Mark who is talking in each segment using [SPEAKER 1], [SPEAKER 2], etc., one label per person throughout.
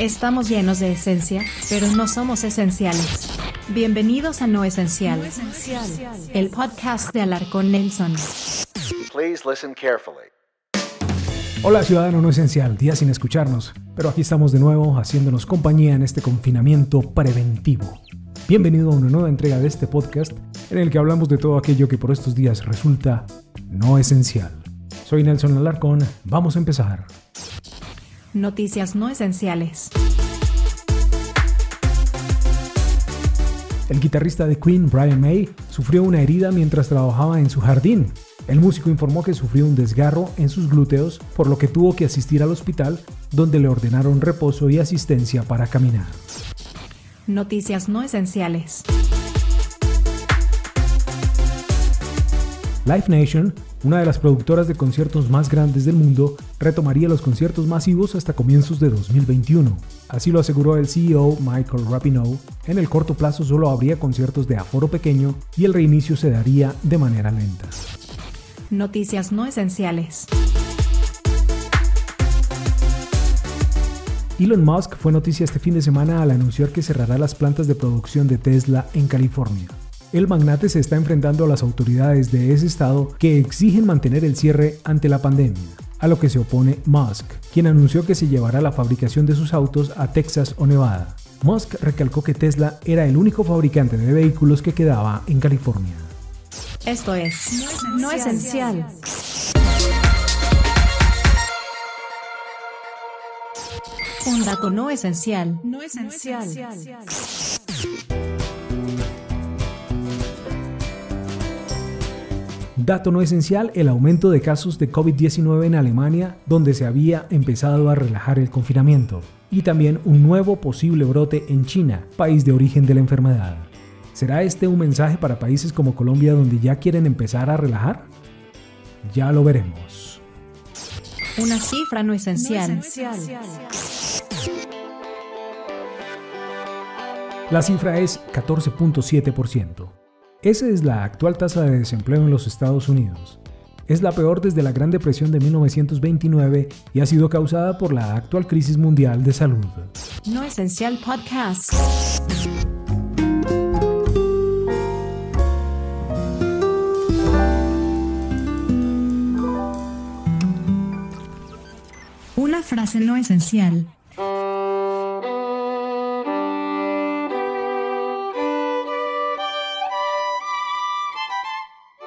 [SPEAKER 1] Estamos llenos de esencia, pero no somos esenciales. Bienvenidos a No Esencial, el podcast de Alarcón Nelson.
[SPEAKER 2] Please listen carefully.
[SPEAKER 3] Hola ciudadano no esencial, día sin escucharnos, pero aquí estamos de nuevo haciéndonos compañía en este confinamiento preventivo. Bienvenido a una nueva entrega de este podcast en el que hablamos de todo aquello que por estos días resulta no esencial. Soy Nelson Alarcón, vamos a empezar.
[SPEAKER 1] Noticias no esenciales.
[SPEAKER 3] El guitarrista de Queen, Brian May, sufrió una herida mientras trabajaba en su jardín. El músico informó que sufrió un desgarro en sus glúteos, por lo que tuvo que asistir al hospital, donde le ordenaron reposo y asistencia para caminar.
[SPEAKER 1] Noticias no esenciales.
[SPEAKER 3] Live Nation, una de las productoras de conciertos más grandes del mundo, retomaría los conciertos masivos hasta comienzos de 2021. Así lo aseguró el CEO Michael Rapinoe. En el corto plazo solo habría conciertos de aforo pequeño y el reinicio se daría de manera lenta.
[SPEAKER 1] Noticias no esenciales.
[SPEAKER 3] Elon Musk fue noticia este fin de semana al anunciar que cerrará las plantas de producción de Tesla en California el magnate se está enfrentando a las autoridades de ese estado que exigen mantener el cierre ante la pandemia, a lo que se opone Musk, quien anunció que se llevará la fabricación de sus autos a Texas o Nevada. Musk recalcó que Tesla era el único fabricante de vehículos que quedaba en California.
[SPEAKER 1] Esto es No Esencial. Un dato no esencial. No esencial.
[SPEAKER 3] Dato no esencial, el aumento de casos de COVID-19 en Alemania, donde se había empezado a relajar el confinamiento, y también un nuevo posible brote en China, país de origen de la enfermedad. ¿Será este un mensaje para países como Colombia donde ya quieren empezar a relajar? Ya lo veremos.
[SPEAKER 1] Una cifra no esencial.
[SPEAKER 3] La cifra es 14.7%. Esa es la actual tasa de desempleo en los Estados Unidos. Es la peor desde la Gran Depresión de 1929 y ha sido causada por la actual crisis mundial de salud.
[SPEAKER 1] No Esencial Podcast. Una frase no esencial.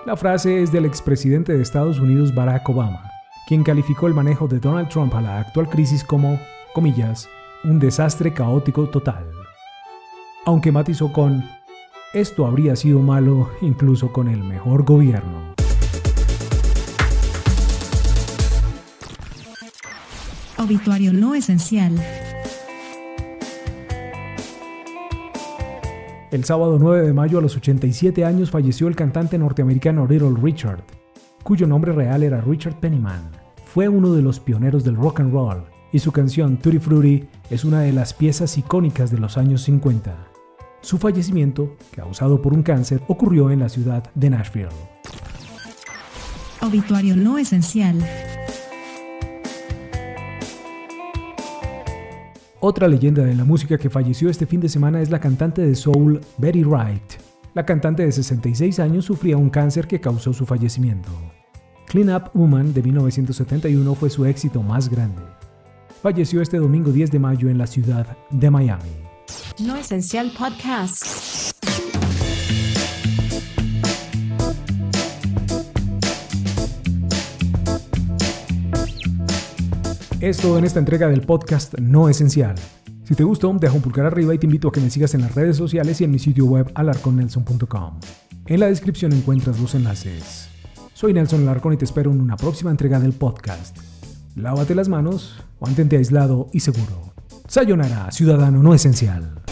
[SPEAKER 3] La frase es del expresidente de Estados Unidos Barack Obama, quien calificó el manejo de Donald Trump a la actual crisis como, comillas, un desastre caótico total. Aunque matizó con, esto habría sido malo incluso con el mejor gobierno.
[SPEAKER 1] Obituario no esencial.
[SPEAKER 3] El sábado 9 de mayo a los 87 años falleció el cantante norteamericano Little Richard, cuyo nombre real era Richard Pennyman. Fue uno de los pioneros del rock and roll y su canción Tutti Frutti es una de las piezas icónicas de los años 50. Su fallecimiento, causado por un cáncer, ocurrió en la ciudad de Nashville.
[SPEAKER 1] Obituario no esencial.
[SPEAKER 3] Otra leyenda de la música que falleció este fin de semana es la cantante de soul Betty Wright. La cantante de 66 años sufría un cáncer que causó su fallecimiento. Clean Up Woman de 1971 fue su éxito más grande. Falleció este domingo 10 de mayo en la ciudad de Miami.
[SPEAKER 1] No Esencial Podcast.
[SPEAKER 3] Esto en esta entrega del podcast No Esencial. Si te gustó, deja un pulgar arriba y te invito a que me sigas en las redes sociales y en mi sitio web alarconnelson.com. En la descripción encuentras los enlaces. Soy Nelson Alarcón y te espero en una próxima entrega del podcast. Lávate las manos, mantente aislado y seguro. Sayonara, ciudadano no esencial.